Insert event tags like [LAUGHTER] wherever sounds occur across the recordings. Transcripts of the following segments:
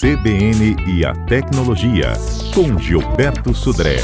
CBN e a Tecnologia, com Gilberto Sudré.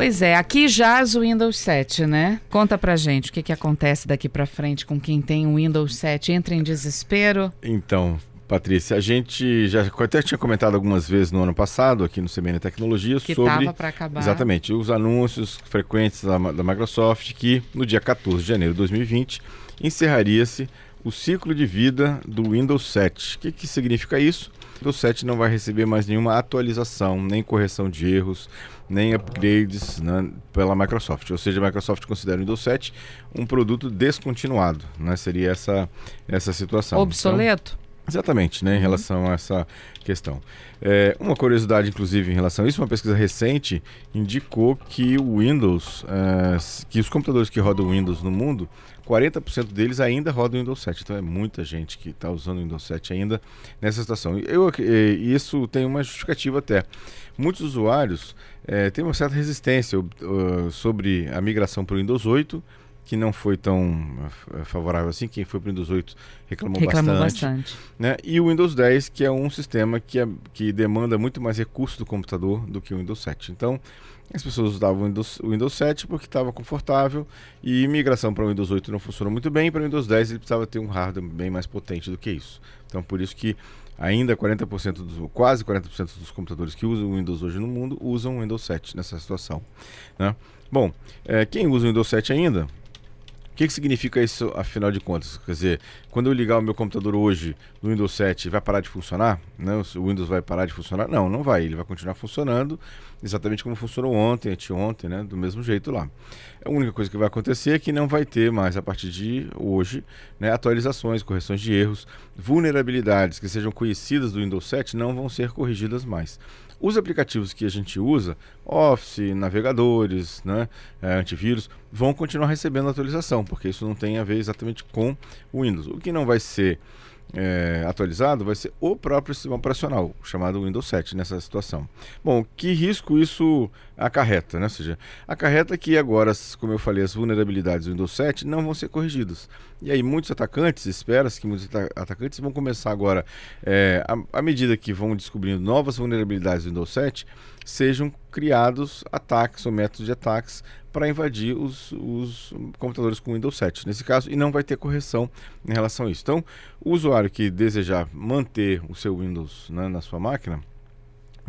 Pois é, aqui jaz o Windows 7, né? Conta pra gente o que, que acontece daqui pra frente com quem tem o Windows 7. Entra em desespero? Então, Patrícia, a gente já até tinha comentado algumas vezes no ano passado aqui no CBN Tecnologia que sobre exatamente os anúncios frequentes da, da Microsoft que no dia 14 de janeiro de 2020 encerraria-se o ciclo de vida do Windows 7. O que, que significa isso? O Windows 7 não vai receber mais nenhuma atualização, nem correção de erros, nem upgrades né, pela Microsoft. Ou seja, a Microsoft considera o Windows 7 um produto descontinuado. Né? Seria essa, essa situação. Obsoleto? Exatamente, né, em uhum. relação a essa questão. É, uma curiosidade, inclusive, em relação a isso, uma pesquisa recente indicou que o Windows, é, que os computadores que rodam Windows no mundo, 40% deles ainda rodam Windows 7. Então é muita gente que está usando o Windows 7 ainda nessa situação. Eu, isso tem uma justificativa até. Muitos usuários é, têm uma certa resistência uh, sobre a migração para o Windows 8 que não foi tão eh, favorável assim. Quem foi para o Windows 8 reclamou, reclamou bastante. bastante. Né? E o Windows 10, que é um sistema que, é, que demanda muito mais recursos do computador do que o Windows 7. Então, as pessoas usavam o Windows, o Windows 7 porque estava confortável e migração para o Windows 8 não funcionou muito bem. Para o Windows 10 ele precisava ter um hardware bem mais potente do que isso. Então, por isso que ainda 40% dos, quase 40% dos computadores que usam o Windows hoje no mundo usam o Windows 7 nessa situação. Né? Bom, é, quem usa o Windows 7 ainda que, que significa isso, afinal de contas? Quer dizer, quando eu ligar o meu computador hoje no Windows 7, vai parar de funcionar? Não, o Windows vai parar de funcionar? Não, não vai. Ele vai continuar funcionando exatamente como funcionou ontem, anteontem, né? Do mesmo jeito lá. A única coisa que vai acontecer é que não vai ter mais, a partir de hoje, né, atualizações, correções de erros, vulnerabilidades que sejam conhecidas do Windows 7 não vão ser corrigidas mais. Os aplicativos que a gente usa, Office, navegadores, né, é, antivírus, vão continuar recebendo atualização, porque isso não tem a ver exatamente com o Windows. O que não vai ser é, atualizado vai ser o próprio sistema operacional, chamado Windows 7, nessa situação. Bom, que risco isso acarreta? Né? Ou seja, acarreta que agora, como eu falei, as vulnerabilidades do Windows 7 não vão ser corrigidas. E aí muitos atacantes, espera-se que muitos atacantes vão começar agora, é, à, à medida que vão descobrindo novas vulnerabilidades do Windows 7, sejam criados ataques ou métodos de ataques para invadir os, os, computadores com Windows 7, nesse caso, e não vai ter correção em relação a isso. Então, o usuário que desejar manter o seu Windows né, na sua máquina,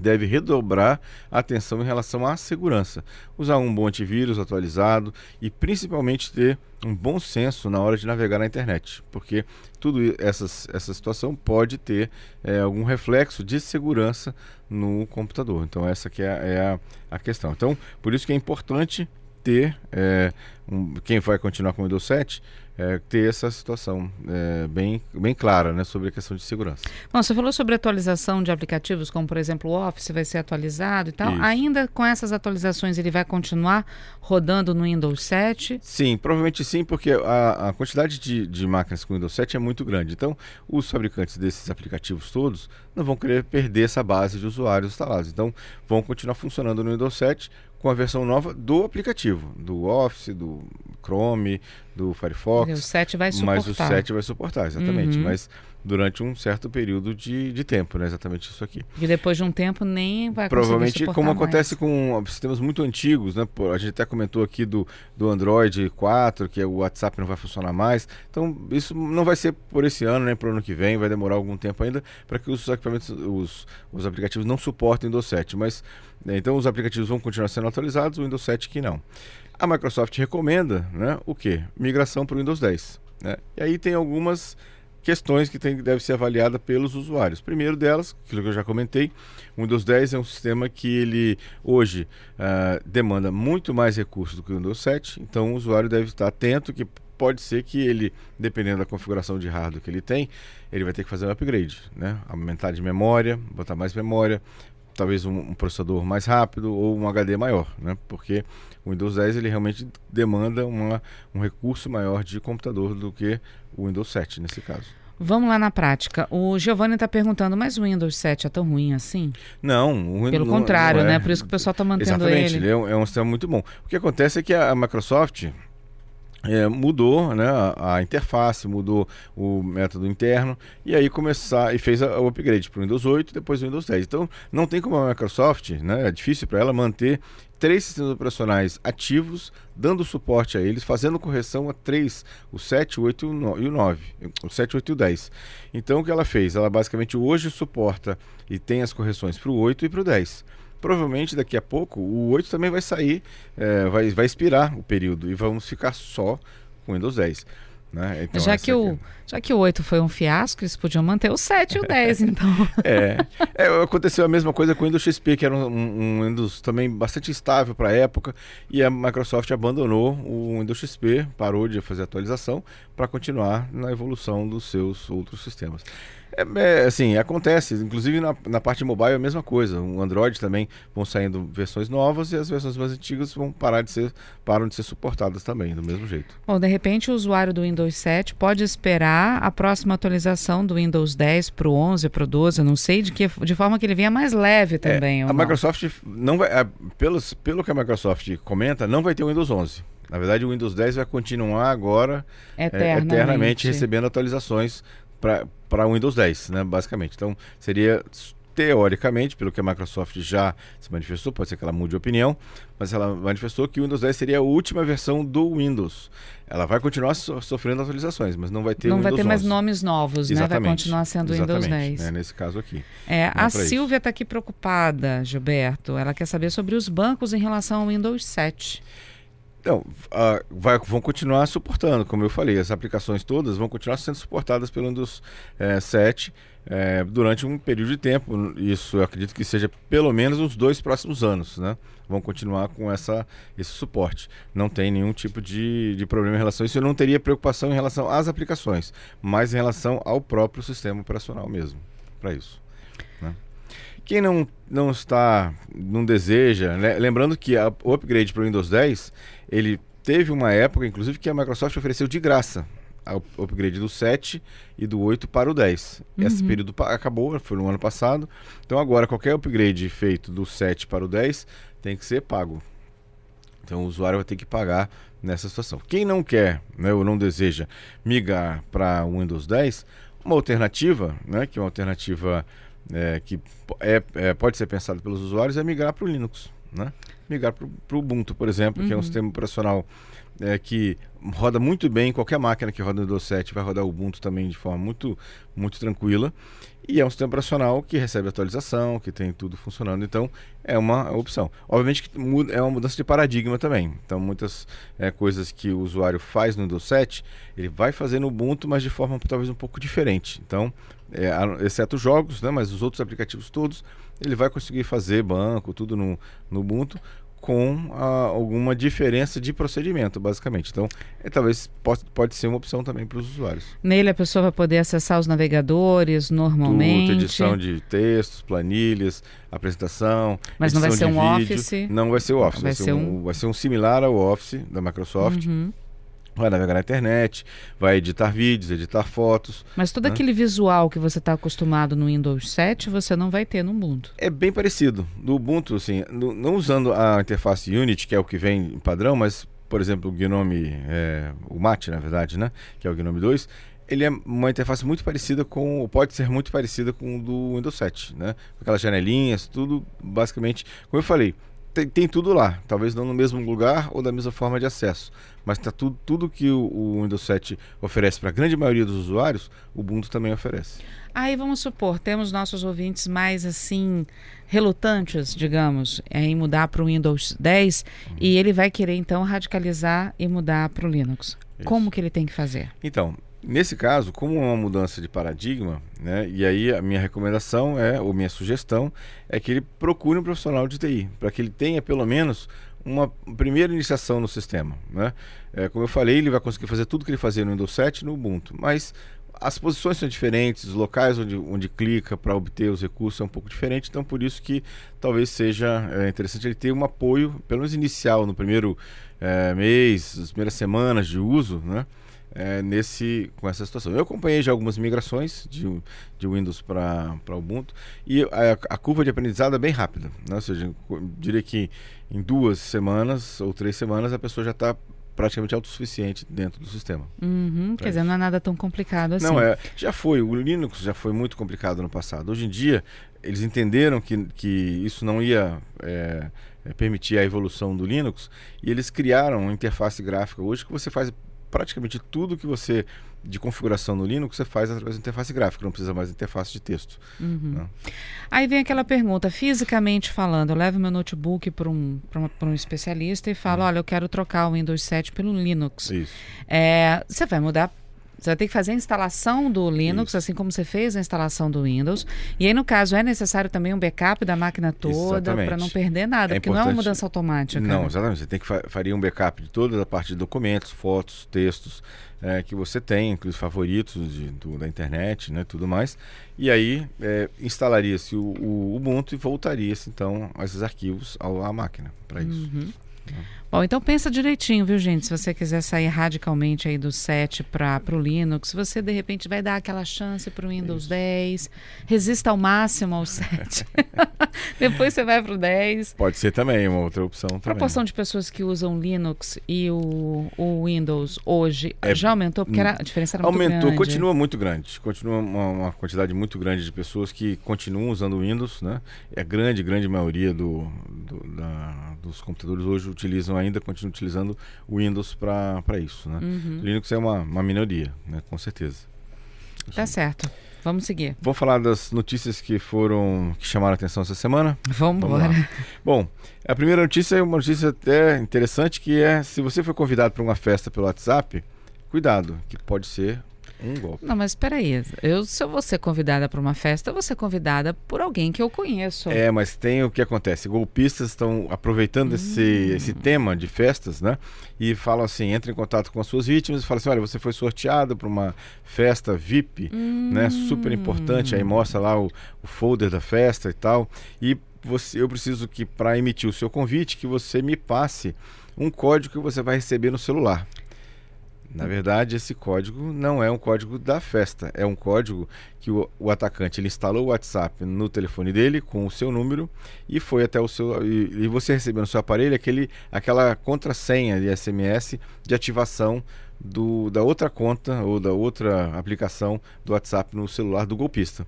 deve redobrar a atenção em relação à segurança. Usar um bom antivírus atualizado e principalmente ter um bom senso na hora de navegar na internet, porque tudo essas, essa situação pode ter é, algum reflexo de segurança no computador. Então essa que é, é a, a questão. Então por isso que é importante ter, é, um, quem vai continuar com o Windows 7, é, ter essa situação é, bem, bem clara né, sobre a questão de segurança. Bom, você falou sobre atualização de aplicativos, como por exemplo o Office vai ser atualizado e tal. Isso. Ainda com essas atualizações ele vai continuar rodando no Windows 7? Sim, provavelmente sim, porque a, a quantidade de, de máquinas com Windows 7 é muito grande. Então, os fabricantes desses aplicativos todos não vão querer perder essa base de usuários instalados. Então, vão continuar funcionando no Windows 7 com a versão nova do aplicativo, do Office, do Chrome, do Firefox. O 7 vai suportar. Mas o 7 vai suportar, exatamente. Uhum. Mas durante um certo período de, de tempo, né? Exatamente isso aqui. E depois de um tempo nem vai Provavelmente, como mais. acontece com sistemas muito antigos, né? A gente até comentou aqui do, do Android 4, que o WhatsApp não vai funcionar mais. Então, isso não vai ser por esse ano, nem para o ano que vem, vai demorar algum tempo ainda para que os equipamentos, os, os aplicativos não suportem o Windows 7. Mas, né, então, os aplicativos vão continuar sendo atualizados, o Windows 7 que não. A Microsoft recomenda, né? O que? Migração para o Windows 10. Né? E aí tem algumas questões que tem, deve ser avaliada pelos usuários. Primeiro delas, aquilo que eu já comentei, o Windows 10 é um sistema que ele hoje uh, demanda muito mais recursos do que o Windows 7, então o usuário deve estar atento que pode ser que ele, dependendo da configuração de hardware que ele tem, ele vai ter que fazer um upgrade, né? aumentar de memória, botar mais memória, talvez um, um, processador mais rápido ou um HD maior, né? Porque o Windows 10 ele realmente demanda uma, um recurso maior de computador do que o Windows 7 nesse caso. Vamos lá na prática. O Giovanni está perguntando, mas o Windows 7 é tão ruim assim? Não, o Windows Pelo contrário, não é. né? Por isso que o pessoal está mantendo Exatamente, ele. ele é um, é um sistema muito bom. O que acontece é que a, a Microsoft é, mudou né, a, a, interface, mudou o método interno e aí começar e fez o upgrade para o Windows 8 e depois o Windows 10. Então não tem como a Microsoft, né, é difícil para ela manter três sistemas operacionais ativos, dando suporte a eles, fazendo correção a três, o 7, o 8 e o 9, o 7, 8 e o 10. Então o que ela fez? Ela basicamente hoje suporta e tem as correções para o 8 e para o 10 provavelmente daqui a pouco o 8 também vai sair, é, vai, vai expirar o período e vamos ficar só com o Windows 10. Né? Então, já, que o, já que o 8 foi um fiasco, eles podiam manter o 7 e o 10, [LAUGHS] então. é, é, aconteceu a mesma coisa com o Windows XP, que era um, um Windows também bastante estável para a época, e a Microsoft abandonou o Windows XP, parou de fazer atualização para continuar na evolução dos seus outros sistemas. É, é, assim, acontece. Inclusive na, na parte mobile é a mesma coisa. O Android também vão saindo versões novas e as versões mais antigas vão parar de ser, param de ser suportadas também, do mesmo jeito. Bom, de repente o usuário do Windows 7 pode esperar a próxima atualização do Windows 10 para o 11, para o 12, não sei, de, que, de forma que ele venha mais leve é, também. É, a não? Microsoft não vai, a, pelos, pelo que a Microsoft comenta, não vai ter o Windows 11. Na verdade, o Windows 10 vai continuar agora eternamente, é, eternamente recebendo atualizações para Windows 10, né, basicamente. Então, seria teoricamente, pelo que a Microsoft já se manifestou, pode ser que ela mude de opinião, mas ela manifestou que o Windows 10 seria a última versão do Windows. Ela vai continuar so sofrendo atualizações, mas não vai ter Não vai ter mais nomes novos, Exatamente. né? Vai continuar sendo o Windows 10. Né? Nesse caso aqui. É, a Silvia está aqui preocupada, Gilberto. Ela quer saber sobre os bancos em relação ao Windows 7. Uh, vai, vão continuar suportando, como eu falei, as aplicações todas vão continuar sendo suportadas pelo Windows é, 7 é, durante um período de tempo. Isso eu acredito que seja pelo menos uns dois próximos anos, né? Vão continuar com essa, esse suporte. Não tem nenhum tipo de, de problema em relação a isso. Eu não teria preocupação em relação às aplicações, mas em relação ao próprio sistema operacional mesmo, para isso. Né? Quem não, não está, não deseja, né? lembrando que a, o upgrade para o Windows 10, ele teve uma época, inclusive, que a Microsoft ofereceu de graça o upgrade do 7 e do 8 para o 10. Uhum. Esse período acabou, foi no ano passado. Então agora qualquer upgrade feito do 7 para o 10 tem que ser pago. Então o usuário vai ter que pagar nessa situação. Quem não quer né, ou não deseja migrar para o Windows 10, uma alternativa, né, que é uma alternativa é, que é, é, pode ser pensada pelos usuários, é migrar para o Linux. Né? Migrar para o Ubuntu, por exemplo, uhum. que é um uhum. sistema operacional é, que roda muito bem, qualquer máquina que roda no Windows 7 vai rodar o Ubuntu também de forma muito, muito tranquila. E é um sistema operacional que recebe atualização, que tem tudo funcionando, então é uma opção. Obviamente que muda, é uma mudança de paradigma também. Então, muitas é, coisas que o usuário faz no Windows 7, ele vai fazer no Ubuntu, mas de forma talvez um pouco diferente. Então, é, exceto jogos, né, mas os outros aplicativos todos, ele vai conseguir fazer banco, tudo no, no Ubuntu, com ah, alguma diferença de procedimento, basicamente. Então, é, talvez pode, pode ser uma opção também para os usuários. Nele a pessoa vai poder acessar os navegadores normalmente. Tudo, edição de textos, planilhas, apresentação. Mas não vai ser um vídeo. Office? Não vai ser o Office, vai, vai ser, um, um, vai ser um similar ao Office da Microsoft. Uhum vai navegar na internet, vai editar vídeos, editar fotos. Mas todo né? aquele visual que você está acostumado no Windows 7, você não vai ter no Ubuntu. É bem parecido. No Ubuntu, assim, no, não usando a interface Unity, que é o que vem padrão, mas, por exemplo, o Gnome, é, o Mate, na verdade, né, que é o Gnome 2, ele é uma interface muito parecida com, pode ser muito parecida com o do Windows 7, né? Aquelas janelinhas, tudo basicamente, como eu falei, tem, tem, tudo lá, talvez não no mesmo lugar ou da mesma forma de acesso, mas está tudo, tudo que o, o Windows 7 oferece para a grande maioria dos usuários, o Ubuntu também oferece. Aí vamos supor, temos nossos ouvintes mais assim relutantes, digamos, em mudar para o Windows 10 uhum. e ele vai querer então radicalizar e mudar para o Linux. Isso. Como que ele tem que fazer? Então, Nesse caso, como é uma mudança de paradigma, né, e aí a minha recomendação é, ou minha sugestão, é que ele procure um profissional de TI, para que ele tenha pelo menos uma primeira iniciação no sistema. Né? É, como eu falei, ele vai conseguir fazer tudo que ele fazia no Windows 7 no Ubuntu, mas as posições são diferentes, os locais onde, onde clica para obter os recursos é um pouco diferente, então por isso que talvez seja é, interessante ele ter um apoio, pelo menos inicial, no primeiro é, mês, as primeiras semanas de uso, né? É, nesse, com essa situação. Eu acompanhei já algumas migrações de, de Windows para Ubuntu e a, a, curva de aprendizado é bem rápida. Né? Ou seja, diria que em duas semanas ou três semanas a pessoa já está praticamente autossuficiente dentro do sistema. Uhum, quer dizer, não é nada tão complicado assim. Não, é, já foi. O Linux já foi muito complicado no passado. Hoje em dia, eles entenderam que, que isso não ia é, é permitir a evolução do Linux e eles criaram uma interface gráfica hoje que você faz praticamente tudo que você de configuração no Linux você faz através da interface gráfica, não precisa mais de interface de texto. Uhum. Né? Aí vem aquela pergunta, fisicamente falando, eu levo meu notebook para um, um especialista e falo, uhum. olha, eu quero trocar o Windows 7 pelo Linux. Isso. É, você vai mudar você vai ter que fazer a instalação do Linux, Isso. assim como você fez a instalação do Windows. E aí, no caso, é necessário também um backup da máquina toda para não perder nada, é porque importante... não é uma mudança automática. Não, exatamente. Você tem que fa faria um backup de toda a parte de documentos, fotos, textos é, que você tem, inclusive favoritos de, do, da internet, né, tudo mais. E aí é, instalaria-se o, o, Ubuntu e voltaria-se então esses arquivos à máquina para isso. Uhum. Bom, então pensa direitinho, viu, gente? Se você quiser sair radicalmente aí do 7 para o Linux, você de repente vai dar aquela chance para o Windows Isso. 10, resista ao máximo ao 7. [LAUGHS] [LAUGHS] Depois você vai para o 10. Pode ser também, uma outra opção também. A proporção de pessoas que usam Linux e o, o Windows hoje é, já aumentou, porque era, a diferença era aumentou, muito grande. Aumentou, continua muito grande. Continua uma, uma, quantidade muito grande de pessoas que continuam usando o Windows, né? É a grande, grande maioria do, do da, dos computadores hoje utilizam ainda continuam utilizando o Windows para isso. Né? Uhum. Linux é uma, uma minoria, né? com certeza. Tá certo. Vamos seguir. Vamos falar das notícias que foram que chamaram a atenção essa semana? Vamos embora. Bom, a primeira notícia é uma notícia até interessante que é se você foi convidado para uma festa pelo WhatsApp, cuidado, que pode ser um golpe. Não, mas espera aí. Eu, se eu vou ser convidada para uma festa, eu vou ser convidada por alguém que eu conheço. É, mas tem o que acontece. Golpistas estão aproveitando hum. esse, esse tema de festas, né? E falam assim, entra em contato com as suas vítimas e fala assim, olha, você foi sorteado para uma festa VIP, hum. né? Super importante. Aí mostra lá o, o folder da festa e tal. E você, eu preciso que, para emitir o seu convite, que você me passe um código que você vai receber no celular. Na verdade, esse código não é um código da festa, é um código que o, o, atacante ele instalou o WhatsApp no telefone dele com o seu número e foi até o seu e, e, você recebeu no seu aparelho aquele aquela contrassenha de SMS de ativação do, da outra conta ou da outra aplicação do WhatsApp no celular do golpista.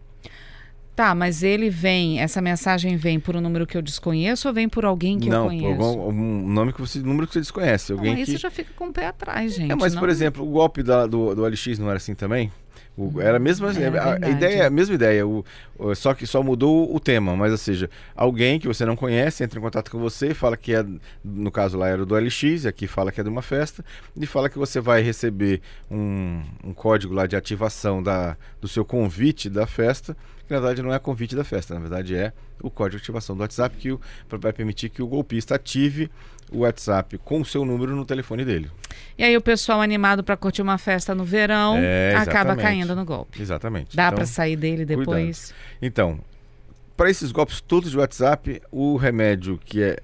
Tá, mas ele vem, essa mensagem vem por um número que eu desconheço ou vem por alguém que não, eu conheço? Não, um nome que você, número que você desconhece. Alguém não, aí que... você já fica com o pé atrás, gente. É, mas, não... por exemplo, o golpe da, do, do LX não era assim também? O, era a mesma é, a, a, ideia, a mesma ideia, o, o, só que só mudou o tema, mas ou seja, alguém que você não conhece entra em contato com você fala que é, no caso lá era do LX, aqui fala que é de uma festa, e fala que você vai receber um, um código lá de ativação da, do seu convite da festa, que na verdade não é convite da festa, na verdade é o código de ativação do WhatsApp que vai permitir que o golpista ative o WhatsApp com o seu número no telefone dele. E aí o pessoal animado para curtir uma festa no verão é, acaba caindo no golpe. Exatamente. Dá então, para sair dele depois? Cuidado. Então, para esses golpes todos de WhatsApp, o remédio que é,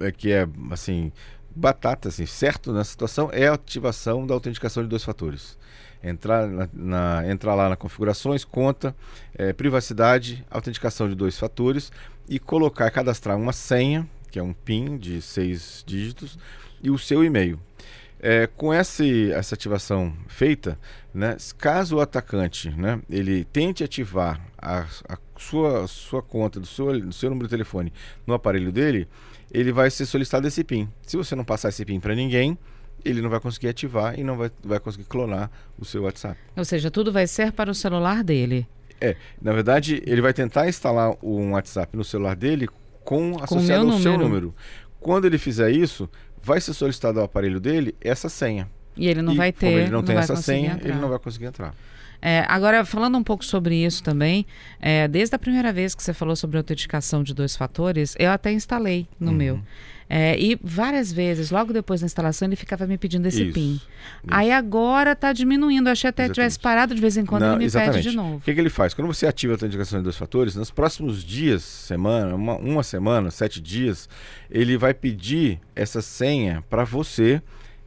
é, que é assim batata, assim, certo na situação é a ativação da autenticação de dois fatores. Entrar, na, na entrar lá na configurações, conta, é, privacidade, autenticação de dois fatores e colocar, cadastrar uma senha que é um PIN de seis dígitos, e o seu e-mail. É, com essa, ativação feita, né, caso o atacante né, ele tente ativar a, a sua, sua conta do seu, do seu número de telefone no aparelho dele, ele vai ser solicitado esse PIN. Se você não passar esse PIN para ninguém, ele não vai conseguir ativar e não vai, vai conseguir clonar o seu WhatsApp. Ou seja, tudo vai ser para o celular dele. É, na verdade, ele vai tentar instalar um WhatsApp no celular dele com associado com ao seu número. Quando ele fizer isso, vai ser solicitado ao aparelho dele essa senha. E ele não e, vai ter. Como ele não, não tem essa senha, entrar. ele não vai conseguir entrar. É, agora, falando um pouco sobre isso também, é, desde a primeira vez que você falou sobre autenticação de dois fatores, eu até instalei no uhum. meu. É, e várias vezes, logo depois da instalação, ele ficava me pedindo esse isso, PIN. Isso. Aí agora está diminuindo. Eu achei até que tivesse parado de vez em quando Não, ele me exatamente. pede de novo. O que, que, ele faz? Quando você ativa a autenticação de dois fatores, nos próximos dias, semana, uma, uma semana, sete dias, ele vai pedir essa senha para você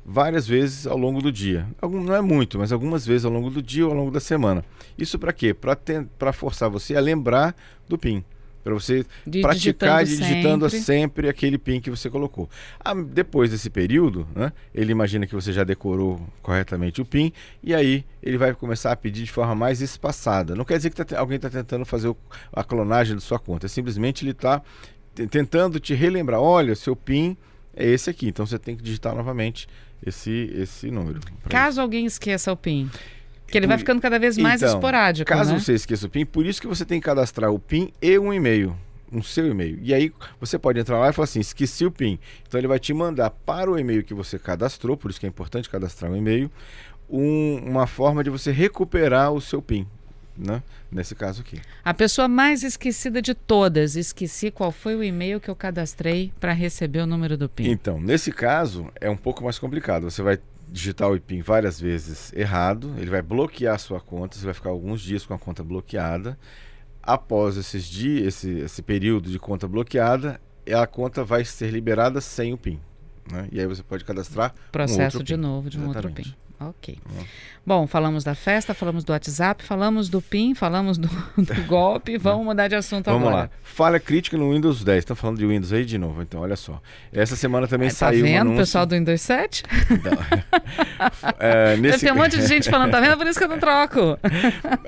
várias vezes ao longo do dia. Algum, não é muito, mas algumas vezes ao longo do dia ou ao longo da semana. Isso para quê? Para forçar você a lembrar do PIN. Para você De- praticar digitando digitando sempre. sempre. aquele PIN que você colocou. Ah, depois desse período, né, ele imagina que você já decorou corretamente o PIN e aí ele vai começar a pedir de forma mais espaçada. Não quer dizer que tá alguém está tentando fazer o- a clonagem da sua conta. É simplesmente ele está tentando te relembrar. Olha, seu PIN é esse aqui. Então você tem que digitar novamente esse, esse número. Caso alguém esqueça o PIN. Que ele vai Por- ficando cada vez mais Então, esporádico, Caso né? você esqueça o PIN, por isso que você tem que cadastrar o PIN e um e-mail, um seu e-mail. E aí você pode entrar lá e falar assim, esqueci o PIN. Então ele vai te mandar para o e-mail que você cadastrou, por isso que é importante cadastrar um e-mail, um- uma forma de você recuperar o seu PIN, né? Nesse caso aqui. A pessoa mais esquecida de todas. Esqueci qual foi o e-mail que eu cadastrei para receber o número do PIN. Então, nesse caso, é um pouco mais complicado. Você vai digitar o PIN várias vezes errado, ele vai bloquear a sua conta, você vai ficar alguns dias com a conta bloqueada. Após esses dias, esse, esse período de conta bloqueada, a conta vai ser liberada sem o PIN. Né? E aí você pode cadastrar um Processo outro de PIN. novo de um outro Exatamente. PIN. Ok. É. Bom, falamos da festa, falamos do WhatsApp, falamos do PIN, falamos do, [LAUGHS] do golpe. [LAUGHS] Vamos mudar de assunto Vamos agora. lá. Falha crítica no Windows 10. Estão falando de Windows aí de novo, então olha só. Essa semana também Tá saiu um vendo, anúncio... pessoal do Windows 7? [LAUGHS] É, nesse... ter um monte de gente falando, tá vendo? Por isso que eu não troco.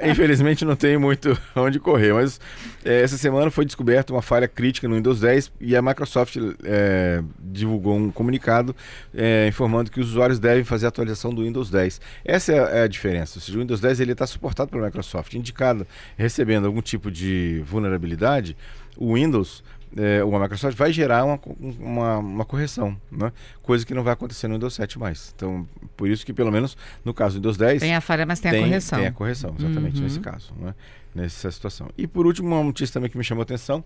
Infelizmente não tem muito onde correr, mas é, essa semana foi descoberta uma falha crítica no Windows 10 e a Microsoft é, divulgou um comunicado é, informando que os usuários devem fazer a atualização do Windows 10. Essa é a, é a diferença. Ou seja, o Windows 10 ele está suportado pela Microsoft, indicado recebendo algum tipo de vulnerabilidade, o Windows é, ou a Microsoft vai gerar uma, uma, uma correção, né? coisa que não vai acontecer no Windows 7 mais. Então, por isso que pelo menos no caso do Windows 10 Tem a falha, mas tem, a correção. tem a correção, exatamente, Uhum. nesse caso, né? nessa situação. E por último, uma notícia também que me chamou a atenção: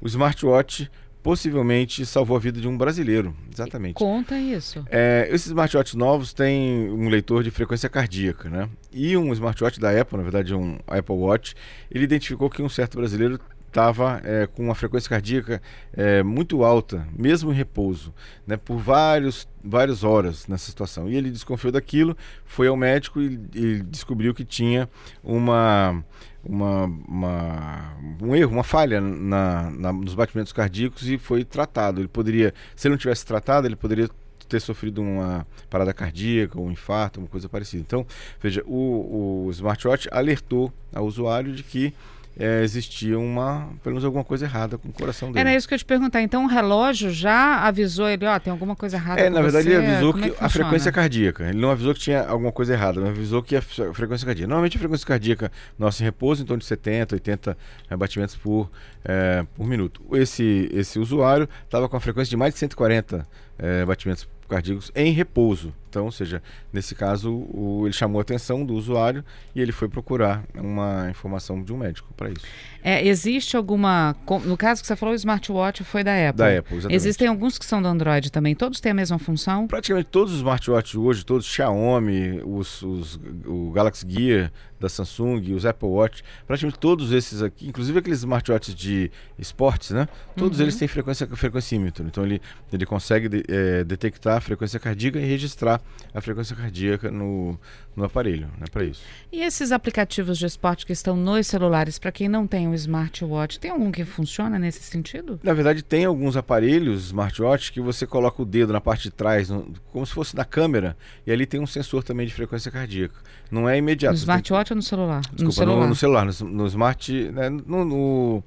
o smartwatch possivelmente salvou a vida de um brasileiro. Exatamente. Conta isso. É, esses smartwatches novos têm um leitor de frequência cardíaca, né? E um smartwatch da Apple, na verdade um Apple Watch, ele identificou que um certo brasileiro estava é, com uma frequência cardíaca é, muito alta, mesmo em repouso, né, por vários, várias horas nessa situação. E ele desconfiou daquilo, foi ao médico e, e descobriu que tinha uma, uma, uma- um erro, uma falha na, na- nos batimentos cardíacos e foi tratado. Ele poderia, se ele não tivesse tratado, ele poderia ter sofrido uma parada cardíaca, um infarto, uma coisa parecida. Então, veja, o, o smartwatch alertou ao usuário de que eh, existia uma, pelo menos alguma coisa errada com o coração dele. Era isso que eu ia te perguntar. Então o relógio já avisou ele, ó, tem alguma coisa errada É, na verdade você? ele avisou Como que é a funciona? frequência cardíaca. Ele não avisou que tinha alguma coisa errada, ele avisou que a a frequência cardíaca. Normalmente a frequência cardíaca nossa em repouso em torno de 70, 80 eh, batimentos por, eh, por minuto. Esse, esse usuário estava com a frequência de mais de 140 eh, batimentos cardíacos em repouso. Então, ou seja, nesse caso, o- ele chamou a atenção do usuário e ele foi procurar uma informação de um médico para isso. É, existe alguma. No caso que você falou, o smartwatch foi da Apple. Da Apple, exatamente. Existem alguns que são do Android também. Todos têm a mesma função? Praticamente todos os smartwatches hoje, todos Xiaomi, os, os- o Galaxy Gear da Samsung, os Apple Watch, praticamente todos esses aqui, inclusive aqueles smartwatches de esportes, né? Todos Uhum. eles têm frequência frequencímetro. Então ele, ele consegue de- eh, detectar a frequência cardíaca e registrar a frequência cardíaca no, no aparelho, né? Para isso. E esses aplicativos de esporte que estão nos celulares, para quem não tem o smartwatch, tem algum que funciona nesse sentido? Na verdade, tem alguns aparelhos smartwatch que você coloca o dedo na parte de trás, no- como se fosse na câmera, e ali tem um sensor também de frequência cardíaca. Não é imediato. No você tem smartwatch ou no celular? Desculpa, no celular. No, no celular, no, no smart, né, no,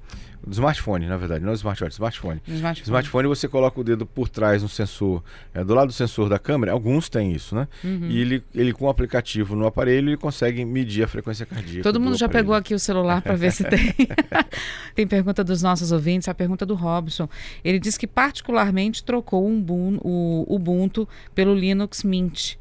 no smartphone, na verdade, não no smartwatch, smartphone. No smartphone. Smartphone você coloca o dedo por trás no sensor, é, do lado do sensor da câmera, alguns têm isso, né? Uhum. E ele, ele com o aplicativo no aparelho, ele consegue medir a frequência cardíaca. Todo do mundo já aparelho. pegou aqui o celular para ver se [LAUGHS] tem. [LAUGHS] tem pergunta dos nossos ouvintes, a pergunta do Robson. Ele diz que particularmente trocou um o Ubuntu pelo Linux Mint.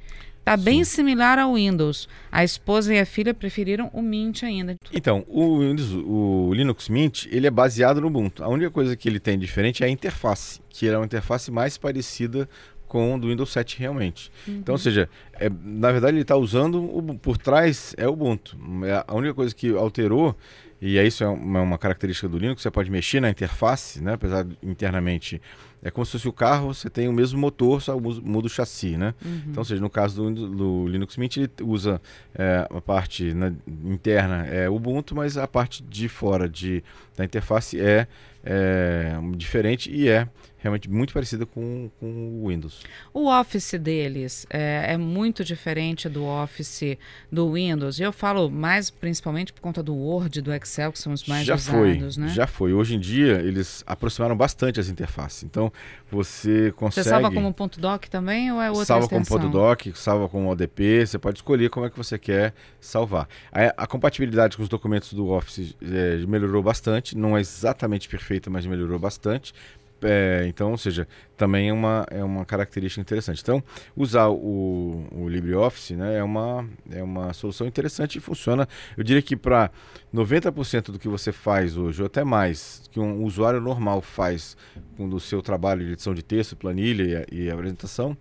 Tá bem similar ao Windows. A esposa e a filha preferiram o Mint ainda. Então, o, Windows- o Linux Mint, ele é baseado no Ubuntu. A única coisa que ele tem diferente é a interface, que é uma interface mais parecida com o do Windows 7 realmente. Então, ou seja, é, na verdade ele está usando, o, por trás é o Ubuntu. É a única coisa que alterou E é isso é uma, uma característica do Linux, você pode mexer na interface, né? apesar de internamente é como se fosse o carro, você tem o mesmo motor, só muda o chassi, né? Uhum. Então, ou seja, no caso do, do Linux Mint, ele usa é, a parte né, interna é Ubuntu, mas a parte de fora de, da interface é, é diferente e é realmente muito parecida com, com o Windows. O Office deles é, é, muito diferente do Office do Windows. Eu falo mais principalmente por conta do Word, do Excel, que são os mais já usados, foi, né? Já foi. Hoje em dia, eles aproximaram bastante as interfaces. Então, você consegue... Você salva como ponto .doc também ou é outra salva extensão? como ponto .doc, salva como ODP, você pode escolher como é que você quer salvar. A, a compatibilidade com os documentos do Office é, melhorou bastante, não é exatamente perfeita, mas melhorou bastante é, então, ou seja, também é uma, é uma característica interessante. Então, usar o, o LibreOffice né, é, uma, é uma solução interessante e funciona. Eu diria que para 90% do que você faz hoje, ou até mais, que um usuário normal faz com o seu trabalho de edição de texto, planilha e, e apresentação,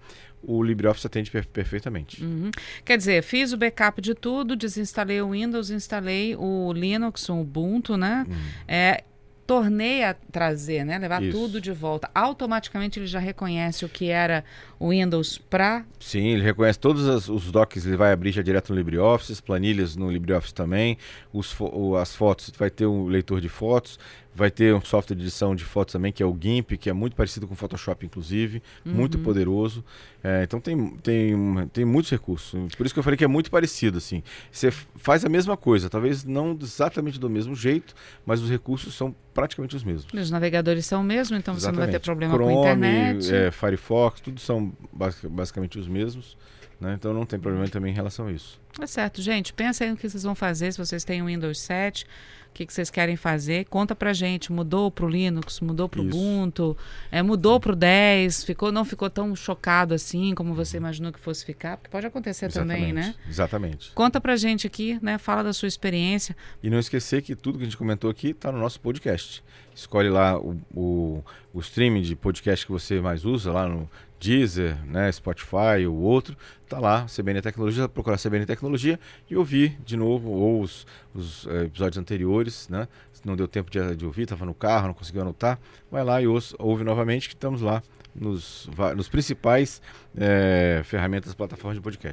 o LibreOffice atende per perfeitamente. Uhum. Quer dizer, fiz o backup de tudo, desinstalei o Windows, instalei o Linux, o Ubuntu, né? Uhum. É, tornei a trazer, né? Levar Isso. tudo de volta. Automaticamente ele já reconhece o que era o Windows para. Sim, ele reconhece todos as, os docs, ele vai abrir já direto no LibreOffice, planilhas no LibreOffice também, os, as fotos, vai ter um leitor de fotos, Vai ter um software de edição de fotos também, que é o GIMP, que é muito parecido com o Photoshop, inclusive, uhum. muito poderoso. É, então tem, tem, tem muitos recursos. Por isso que eu falei que é muito parecido. assim. Você faz a mesma coisa, talvez não exatamente do mesmo jeito, mas os recursos são praticamente os mesmos. Os navegadores são o mesmo, então exatamente. você não vai ter problema Chrome, com a internet. É, Firefox, tudo são basicamente os mesmos. Né? Então não tem problema também em relação a isso. É certo, gente. Pensa aí no que vocês vão fazer se vocês têm o Windows 7 o que, que vocês querem fazer. Conta pra gente, mudou pro Linux, mudou pro Isso. Ubuntu, é, mudou pro 10, ficou, não ficou tão chocado assim como você imaginou que fosse ficar, porque pode acontecer Exatamente. também, né? Exatamente. Conta pra gente aqui, né? Fala da sua experiência. E não esquecer que tudo que a gente comentou aqui está no nosso podcast. Escolhe lá o, o, o streaming de podcast que você mais usa, lá no Deezer, né, Spotify ou outro, tá lá, CBN Tecnologia, procurar CBN Tecnologia e ouvir de novo, ou os, os é, episódios anteriores, né? Se não deu tempo de, de ouvir, estava no carro, não conseguiu anotar, vai lá e ouve, ouve novamente que estamos lá nos, nos principais é, ferramentas, plataformas de podcast.